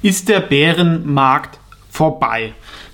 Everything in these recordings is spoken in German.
Ist der Bärenmarkt vorbei?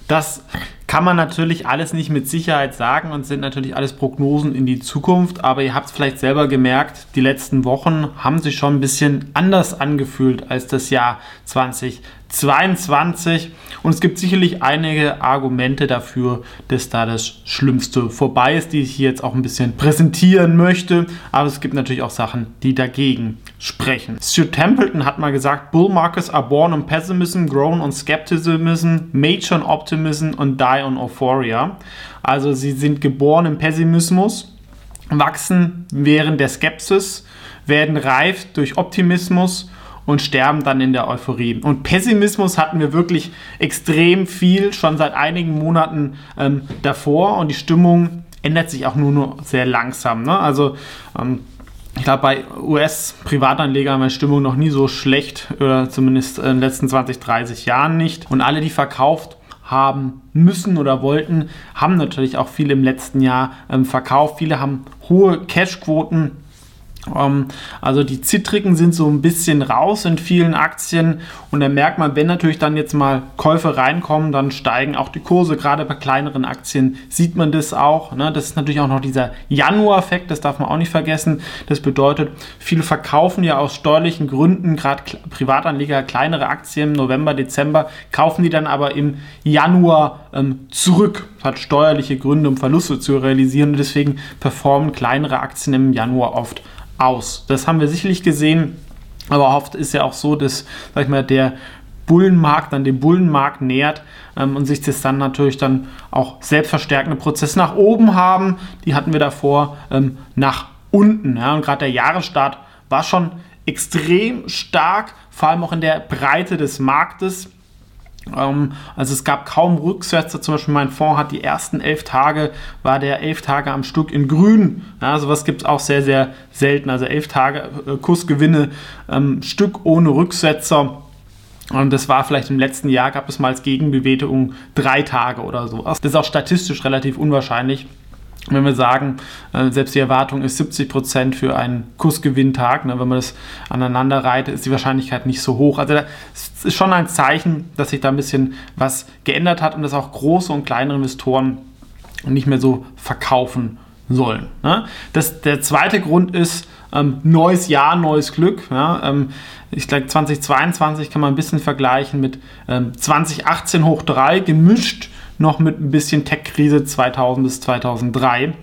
Das kann man natürlich alles nicht mit Sicherheit sagen und sind natürlich alles Prognosen in die Zukunft. Aber ihr habt es vielleicht selber gemerkt, die letzten Wochen haben sich schon ein bisschen anders angefühlt als das Jahr 2020. 22. Und es gibt sicherlich einige Argumente dafür, dass da das Schlimmste vorbei ist, die ich hier jetzt auch ein bisschen präsentieren möchte. Aber es gibt natürlich auch Sachen, die dagegen sprechen. Stuart Templeton hat mal gesagt, Bull markets are born on pessimism, grown on skepticism, major on optimism und die on euphoria. Also sie sind geboren im Pessimismus, wachsen während der Skepsis, werden reif durch Optimismus und sterben dann in der Euphorie. Und Pessimismus hatten wir wirklich extrem viel schon seit einigen Monaten ähm, davor und die Stimmung ändert sich auch nur, nur sehr langsam. Ne? Also ähm, ich glaube, bei US-Privatanlegern war die Stimmung noch nie so schlecht, oder zumindest in den letzten 20, 30 Jahren nicht. Und alle, die verkauft haben müssen oder wollten, haben natürlich auch viele im letzten Jahr ähm, verkauft. Viele haben hohe Cashquoten also die Zittrigen sind so ein bisschen raus in vielen Aktien und da merkt man, wenn natürlich dann jetzt mal Käufe reinkommen, dann steigen auch die Kurse. Gerade bei kleineren Aktien sieht man das auch. Ne? Das ist natürlich auch noch dieser Januar-Effekt, das darf man auch nicht vergessen. Das bedeutet, viele verkaufen ja aus steuerlichen Gründen, gerade Privatanleger, kleinere Aktien im November, Dezember, kaufen die dann aber im Januar ähm, zurück. Das hat steuerliche Gründe, um Verluste zu realisieren und deswegen performen kleinere Aktien im Januar oft aus. Das haben wir sicherlich gesehen, aber oft ist ja auch so, dass, sag ich mal, der Bullenmarkt dann dem Bullenmarkt nähert ähm, und sich das dann natürlich dann auch selbstverstärkende Prozesse nach oben haben. Die hatten wir davor ähm, nach unten. Ja? Und gerade der Jahresstart war schon extrem stark, vor allem auch in der Breite des Marktes. Ähm, also es gab kaum Rücksätze. Zum Beispiel mein Fonds hat die ersten elf Tage, war der elf Tage am Stück in grün. Ja, sowas gibt es auch sehr, sehr selten. Also elf Tage äh, Kursgewinne, ähm, Stück ohne Rücksetzer. Und das war vielleicht im letzten Jahr, gab es mal als Gegenbewegung drei Tage oder so. Das ist auch statistisch relativ unwahrscheinlich wenn wir sagen, äh, selbst die Erwartung ist 70 Prozent für einen Kursgewinntag, ne, wenn man das aneinander reiht, ist die Wahrscheinlichkeit nicht so hoch. Also das ist schon ein Zeichen, dass sich da ein bisschen was geändert hat und dass auch große und kleinere Investoren nicht mehr so verkaufen sollen. Ne? Das, der zweite Grund ist, ähm, neues Jahr, neues Glück. Ja? Ähm, ich glaube, 2022 kann man ein bisschen vergleichen mit ähm, 2018 hoch 3 gemischt noch mit ein bisschen Tech-Krise 2000 bis 2003.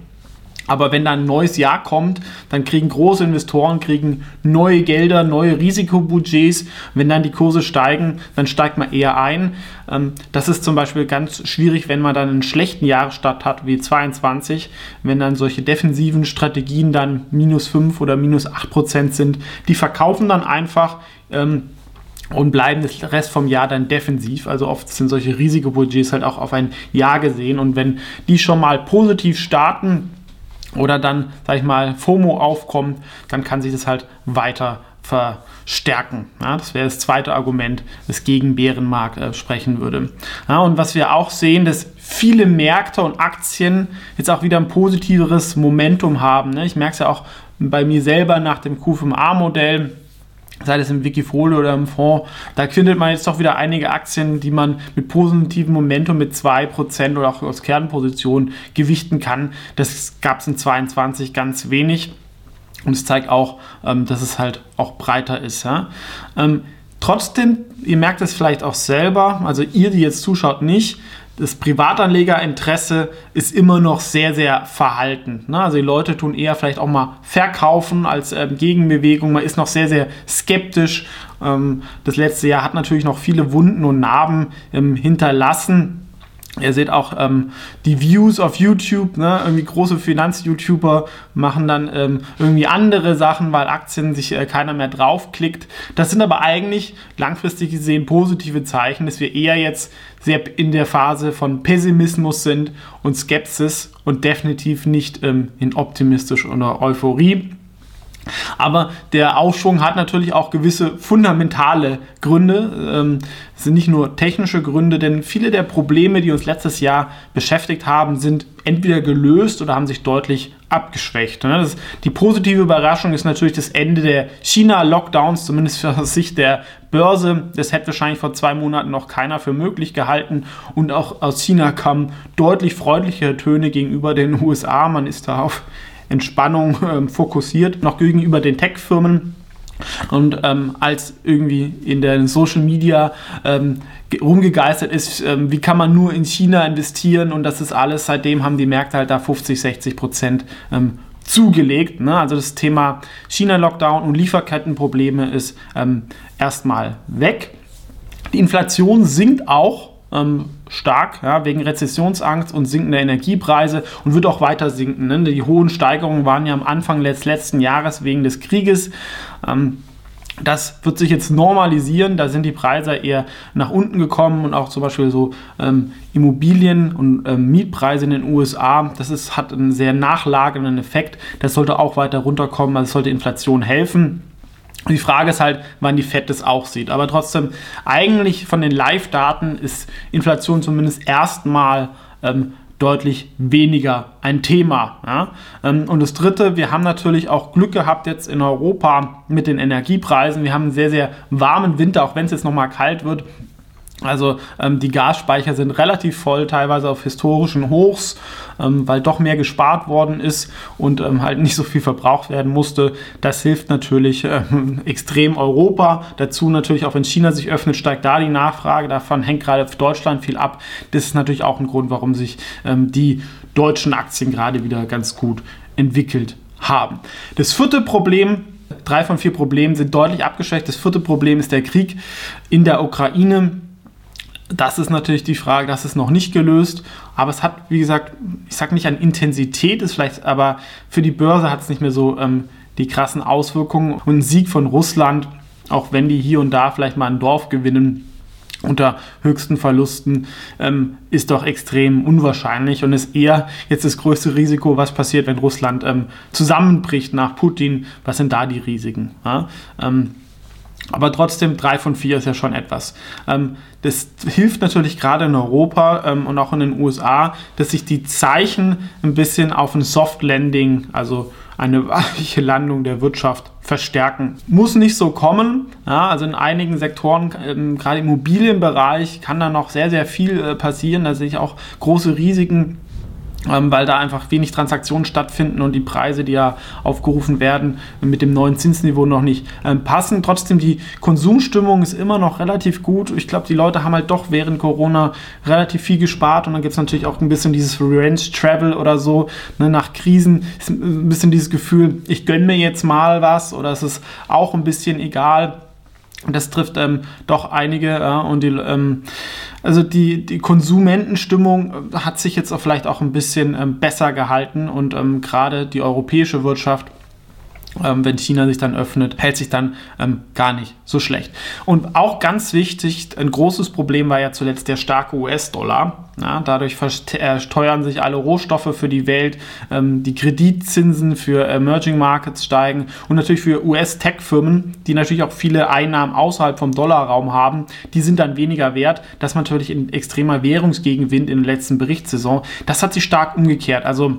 Aber wenn dann ein neues Jahr kommt, dann kriegen große Investoren kriegen neue Gelder, neue Risikobudgets. Wenn dann die Kurse steigen, dann steigt man eher ein. Ähm, das ist zum Beispiel ganz schwierig, wenn man dann einen schlechten Jahresstart hat wie 22, wenn dann solche defensiven Strategien dann minus 5 oder minus 8 Prozent sind. Die verkaufen dann einfach ähm, und bleiben das Rest vom Jahr dann defensiv. Also oft sind solche Risikobudgets halt auch auf ein Jahr gesehen. Und wenn die schon mal positiv starten oder dann, sag ich mal, FOMO aufkommt, dann kann sich das halt weiter verstärken. Ja, das wäre das zweite Argument, das gegen Bärenmarkt äh, sprechen würde. Ja, und was wir auch sehen, dass viele Märkte und Aktien jetzt auch wieder ein positiveres Momentum haben. Ne? Ich merke es ja auch bei mir selber nach dem Q5A-Modell sei es im Wikifolio oder im Fonds, da findet man jetzt doch wieder einige Aktien, die man mit positivem Momentum mit 2% oder auch aus Kernpositionen gewichten kann. Das gab es in 22 ganz wenig. Und es zeigt auch, ähm, dass es halt auch breiter ist. Ähm, trotzdem, ihr merkt es vielleicht auch selber, also ihr, die jetzt zuschaut, nicht, das Privatanlegerinteresse ist immer noch sehr, sehr verhalten. Ne? Also die Leute tun eher vielleicht auch mal verkaufen als ähm, Gegenbewegung. Man ist noch sehr, sehr skeptisch. Ähm, das letzte Jahr hat natürlich noch viele Wunden und Narben ähm, hinterlassen. Ihr seht auch ähm, die Views auf YouTube, ne? irgendwie große Finanz-YouTuber machen dann ähm, irgendwie andere Sachen, weil Aktien sich äh, keiner mehr draufklickt. Das sind aber eigentlich langfristig gesehen positive Zeichen, dass wir eher jetzt sehr in der Phase von Pessimismus sind und Skepsis und definitiv nicht ähm, in optimistisch oder Euphorie. Aber der Aufschwung hat natürlich auch gewisse fundamentale Gründe. Ähm, es sind nicht nur technische Gründe, denn viele der Probleme, die uns letztes Jahr beschäftigt haben, sind entweder gelöst oder haben sich deutlich abgeschwächt. Ne? Die positive Überraschung ist natürlich das Ende der China-Lockdowns, zumindest aus Sicht der Börse. Das hätte wahrscheinlich vor zwei Monaten noch keiner für möglich gehalten. Und auch aus China kamen deutlich freundlichere Töne gegenüber den USA. Man ist da auf Entspannung ähm, fokussiert, noch gegenüber den Tech-Firmen. Und ähm, als irgendwie in der Social Media ähm, rumgegeistert ist, ähm, wie kann man nur in China investieren und das ist alles, seitdem haben die Märkte halt da 50, 60 Prozent ähm, zugelegt. Ne? Also das Thema China-Lockdown und Lieferkettenprobleme ist ähm, erstmal weg. Die Inflation sinkt auch ähm, stark, ja, wegen Rezessionsangst und sinkender Energiepreise und wird auch weiter sinken. Ne? Die hohen Steigerungen waren ja am Anfang des letzten Jahres wegen des Krieges. Ähm, das wird sich jetzt normalisieren. Da sind die Preise eher nach unten gekommen und auch zum Beispiel so ähm, Immobilien- und ähm, Mietpreise in den USA. Das ist, hat einen sehr nachlagernden Effekt. Das sollte auch weiter runterkommen. Also sollte Inflation helfen. Die Frage ist halt, wann die FED das auch sieht. Aber trotzdem, eigentlich von den Live-Daten ist Inflation zumindest erstmal ähm, deutlich weniger ein Thema. Ja? Ähm, und das Dritte, wir haben natürlich auch Glück gehabt jetzt in Europa mit den Energiepreisen. Wir haben einen sehr, sehr warmen Winter, auch wenn es jetzt nochmal kalt wird. Also ähm, die Gasspeicher sind relativ voll, teilweise auf historischen Hochs, ähm, weil doch mehr gespart worden ist und ähm, halt nicht so viel verbraucht werden musste. Das hilft natürlich ähm, extrem Europa. Dazu natürlich auch wenn China sich öffnet, steigt da die Nachfrage. Davon hängt gerade Deutschland viel ab. Das ist natürlich auch ein Grund, warum sich ähm, die deutschen Aktien gerade wieder ganz gut entwickelt haben. Das vierte Problem Drei von vier Problemen sind deutlich abgeschwächt. Das vierte Problem ist der Krieg in der Ukraine. Das ist natürlich die Frage, das ist noch nicht gelöst, aber es hat, wie gesagt, ich sage nicht an Intensität, ist vielleicht, aber für die Börse hat es nicht mehr so ähm, die krassen Auswirkungen. Und ein Sieg von Russland, auch wenn die hier und da vielleicht mal ein Dorf gewinnen, unter höchsten Verlusten ähm, ist doch extrem unwahrscheinlich und ist eher jetzt das größte Risiko, was passiert, wenn Russland ähm, zusammenbricht nach Putin. Was sind da die Risiken? Ja? Ähm, aber trotzdem, drei von vier ist ja schon etwas. Ähm, das hilft natürlich gerade in Europa ähm, und auch in den USA, dass sich die Zeichen ein bisschen auf ein Soft Landing, also eine weiche Landung der Wirtschaft verstärken. Muss nicht so kommen. Ja, also in einigen Sektoren, ähm, gerade im Immobilienbereich, kann da noch sehr, sehr viel äh, passieren. Da sehe ich auch große Risiken weil da einfach wenig Transaktionen stattfinden und die Preise, die ja aufgerufen werden, mit dem neuen Zinsniveau noch nicht ähm, passen. Trotzdem, die Konsumstimmung ist immer noch relativ gut. Ich glaube, die Leute haben halt doch während Corona relativ viel gespart und dann gibt es natürlich auch ein bisschen dieses Revenge Travel oder so. Ne, nach Krisen ist ein bisschen dieses Gefühl, ich gönne mir jetzt mal was oder es ist auch ein bisschen egal. Das trifft ähm, doch einige ja, und die, ähm, also die, die Konsumentenstimmung äh, hat sich jetzt auch vielleicht auch ein bisschen ähm, besser gehalten und ähm, gerade die europäische Wirtschaft ähm, wenn China sich dann öffnet, hält sich dann ähm, gar nicht so schlecht. Und auch ganz wichtig, ein großes Problem war ja zuletzt der starke US-Dollar. Ja, dadurch versteuern sich alle Rohstoffe für die Welt, ähm, die Kreditzinsen für Emerging Markets steigen und natürlich für US-Tech-Firmen, die natürlich auch viele Einnahmen außerhalb vom Dollarraum haben, die sind dann weniger wert. Das natürlich in extremer Währungsgegenwind in der letzten Berichtssaison. Das hat sich stark umgekehrt. Also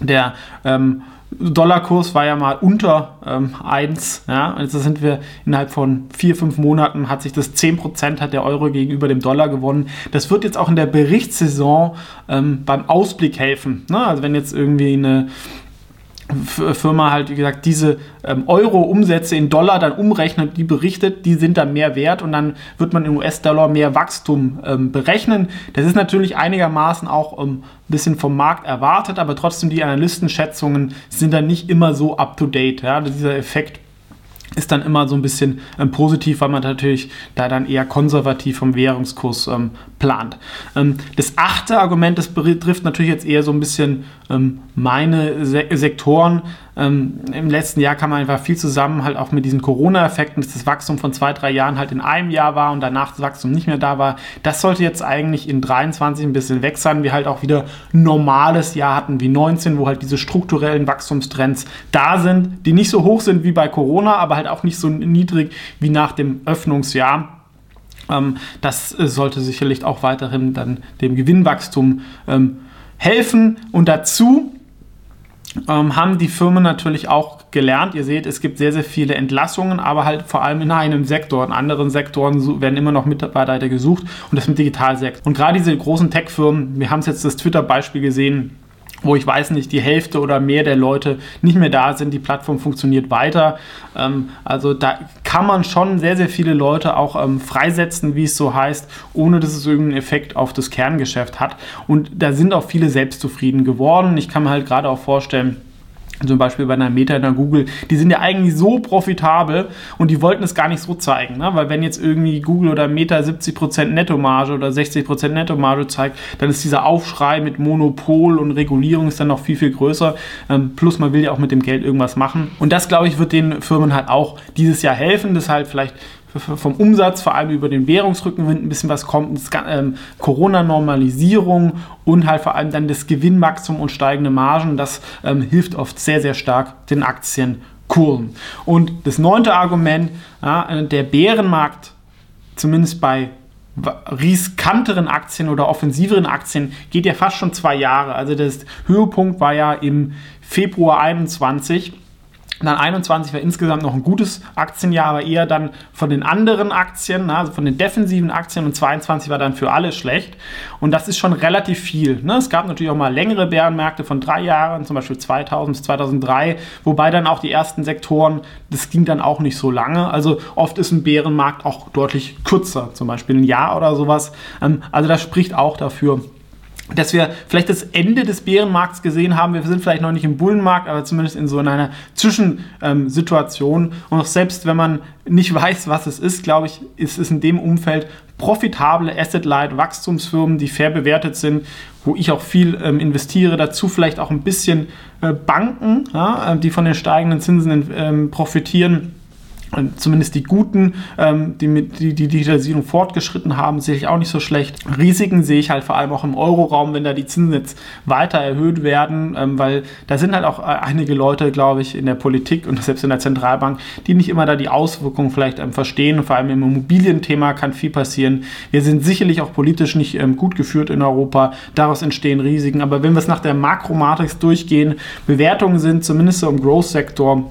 der ähm, Dollarkurs war ja mal unter ähm, 1. Ja? Also sind wir innerhalb von vier, fünf Monaten hat sich das 10% hat der Euro gegenüber dem Dollar gewonnen. Das wird jetzt auch in der Berichtssaison ähm, beim Ausblick helfen. Ne? Also wenn jetzt irgendwie eine Firma halt, wie gesagt, diese ähm, Euro-Umsätze in Dollar dann umrechnet, die berichtet, die sind dann mehr wert und dann wird man in US-Dollar mehr Wachstum ähm, berechnen. Das ist natürlich einigermaßen auch ähm, ein bisschen vom Markt erwartet, aber trotzdem die Analystenschätzungen sind dann nicht immer so up-to-date. Ja? Dieser Effekt ist dann immer so ein bisschen ähm, positiv, weil man natürlich da dann eher konservativ vom Währungskurs ähm, plant. Ähm, das achte Argument, das betrifft natürlich jetzt eher so ein bisschen ähm, meine Se Sektoren. ähm, im letzten Jahr kam einfach viel zusammen, halt auch mit diesen Corona-Effekten, dass das Wachstum von zwei, drei Jahren halt in einem Jahr war und danach das Wachstum nicht mehr da war. Das sollte jetzt eigentlich in 23 ein bisschen weg sein. Wir halt auch wieder normales Jahr hatten wie 19, wo halt diese strukturellen Wachstumstrends da sind, die nicht so hoch sind wie bei Corona, aber halt auch nicht so niedrig wie nach dem Öffnungsjahr. Ähm, das äh, sollte sicherlich auch weiterhin dann dem Gewinnwachstum ähm, helfen. Und dazu ähm, haben die Firmen natürlich auch gelernt. Ihr seht, es gibt sehr, sehr viele Entlassungen, aber halt vor allem in einem Sektor. In anderen Sektoren werden immer noch Mitarbeiter gesucht und das im Digitalsektor. Und gerade diese großen Tech-Firmen, wir haben es jetzt das Twitter-Beispiel gesehen, wo ich weiß nicht, die Hälfte oder mehr der Leute nicht mehr da sind, die Plattform funktioniert weiter. Ähm, also da kann man schon sehr, sehr viele Leute auch ähm, freisetzen, wie es so heißt, ohne dass es irgendeinen Effekt auf das Kerngeschäft hat. Und da sind auch viele selbst zufrieden geworden. Ich kann mir halt gerade auch vorstellen, zum Beispiel bei einer Meta, einer Google, die sind ja eigentlich so profitabel und die wollten es gar nicht so zeigen, ne? weil wenn jetzt irgendwie Google oder Meta 70% Nettomarge oder 60% Nettomarge zeigt, dann ist dieser Aufschrei mit Monopol und Regulierung ist dann noch viel, viel größer. Ähm, plus man will ja auch mit dem Geld irgendwas machen. Und das, glaube ich, wird den Firmen halt auch dieses Jahr helfen, dass halt vielleicht vom Umsatz, vor allem über den Währungsrückenwind ein bisschen was kommt, ähm, Corona-Normalisierung und halt vor allem dann das Gewinnwachstum und steigende Margen, das ähm, hilft oft sehr, sehr stark den Aktienkurven. Und das neunte Argument, ja, äh, der Bärenmarkt, zumindest bei riskanteren Aktien oder offensiveren Aktien geht ja fast schon zwei Jahre. Also das Höhepunkt war ja im Februar 21 dann 21 war insgesamt noch ein gutes Aktienjahr, aber eher dann von den anderen Aktien, also von den defensiven Aktien und 22 war dann für alle schlecht. Und das ist schon relativ viel. Ne? Es gab natürlich auch mal längere Bärenmärkte von drei Jahren, zum Beispiel 2000 bis 2003, wobei dann auch die ersten Sektoren, das ging dann auch nicht so lange. Also oft ist ein Bärenmarkt auch deutlich kürzer, zum Beispiel ein Jahr oder sowas. Ähm, also das spricht auch dafür, dass wir vielleicht das Ende des Bärenmarkts gesehen haben. Wir sind vielleicht noch nicht im Bullenmarkt, aber zumindest in so einer Zwischensituation. Und auch selbst wenn man nicht weiß, was es ist, glaube ich, ist es in dem Umfeld profitable Asset-Light Wachstumsfirmen, die fair bewertet sind, wo ich auch viel ähm, investiere. Dazu vielleicht auch ein bisschen äh, Banken, ja, äh, die von den steigenden Zinsen ähm, profitieren Zumindest die guten, ähm, die mit die, die Digitalisierung fortgeschritten haben, sehe ich auch nicht so schlecht. Risiken sehe ich halt vor allem auch im Euroraum, wenn da die Zinsen jetzt weiter erhöht werden, ähm, weil da sind halt auch äh, einige Leute, glaube ich, in der Politik und selbst in der Zentralbank, die nicht immer da die Auswirkungen vielleicht ähm, verstehen. Vor allem im Immobilienthema kann viel passieren. Wir sind sicherlich auch politisch nicht ähm, gut geführt in Europa. Daraus entstehen Risiken. Aber wenn wir es nach der Makromatrix durchgehen, Bewertungen sind zumindest so im Growth-Sektor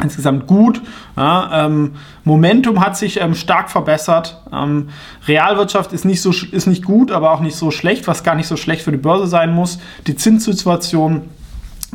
insgesamt gut. Ja, ähm, Momentum hat sich ähm, stark verbessert. Ähm, Realwirtschaft ist nicht, so, ist nicht gut, aber auch nicht so schlecht, was gar nicht so schlecht für die Börse sein muss. Die Zinssituation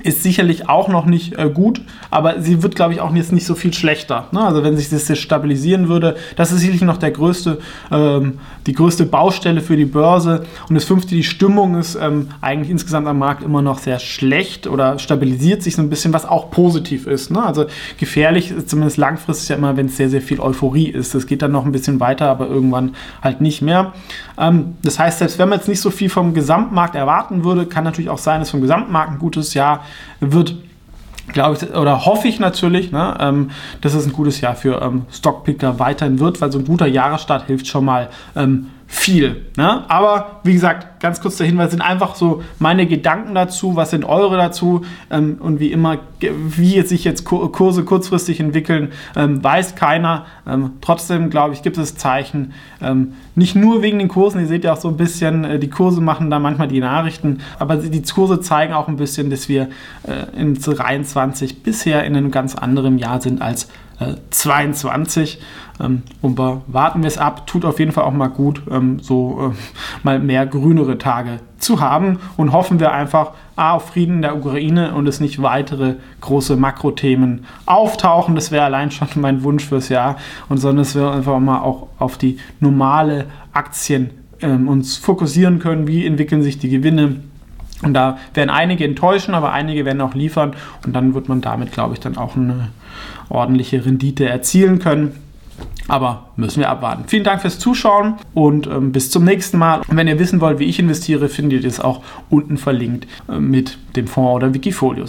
ist sicherlich auch noch nicht äh, gut, aber sie wird, glaube ich, auch jetzt nicht so viel schlechter. Ne? Also wenn sich das jetzt stabilisieren würde, das ist sicherlich noch der größte, ähm, die größte Baustelle für die Börse. Und das fünfte, die Stimmung ist ähm, eigentlich insgesamt am Markt immer noch sehr schlecht oder stabilisiert sich so ein bisschen, was auch positiv ist. Ne? Also gefährlich ist zumindest langfristig ja immer, wenn es sehr, sehr viel Euphorie ist. Das geht dann noch ein bisschen weiter, aber irgendwann halt nicht mehr. Ähm, das heißt, selbst wenn man jetzt nicht so viel vom Gesamtmarkt erwarten würde, kann natürlich auch sein, dass vom Gesamtmarkt ein gutes Jahr wird glaube ich, oder hoffe ich natürlich, ne, ähm, dass es ein gutes Jahr für ähm, Stockpicker weiterhin wird, weil so ein guter Jahresstart hilft schon mal ähm, viel. Ne? Aber wie gesagt, ganz kurz der Hinweis sind einfach so meine Gedanken dazu, was sind eure dazu ähm, und wie immer, wie sich jetzt Kurse kurzfristig entwickeln, ähm, weiß keiner. Ähm, trotzdem glaube ich, gibt es Zeichen, ähm, nicht nur wegen den Kursen, ihr seht ja auch so ein bisschen, äh, die Kurse machen da manchmal die Nachrichten, aber die Kurse zeigen auch ein bisschen, dass wir äh, in 23 bisher in einem ganz anderen Jahr sind als 22. Ähm, und warten wir es ab. Tut auf jeden Fall auch mal gut, ähm, so äh, mal mehr grünere Tage zu haben. Und hoffen wir einfach A, auf Frieden in der Ukraine und es nicht weitere große Makrothemen auftauchen. Das wäre allein schon mein Wunsch fürs Jahr. Und sondern dass wir einfach mal auch auf die normale Aktien ähm, uns fokussieren können. Wie entwickeln sich die Gewinne? Und da werden einige enttäuschen, aber einige werden auch liefern. Und dann wird man damit, glaube ich, dann auch eine ordentliche Rendite erzielen können. Aber müssen wir abwarten. Vielen Dank fürs Zuschauen und ähm, bis zum nächsten Mal. Und wenn ihr wissen wollt, wie ich investiere, findet ihr das auch unten verlinkt äh, mit dem Fonds oder Wikifolios.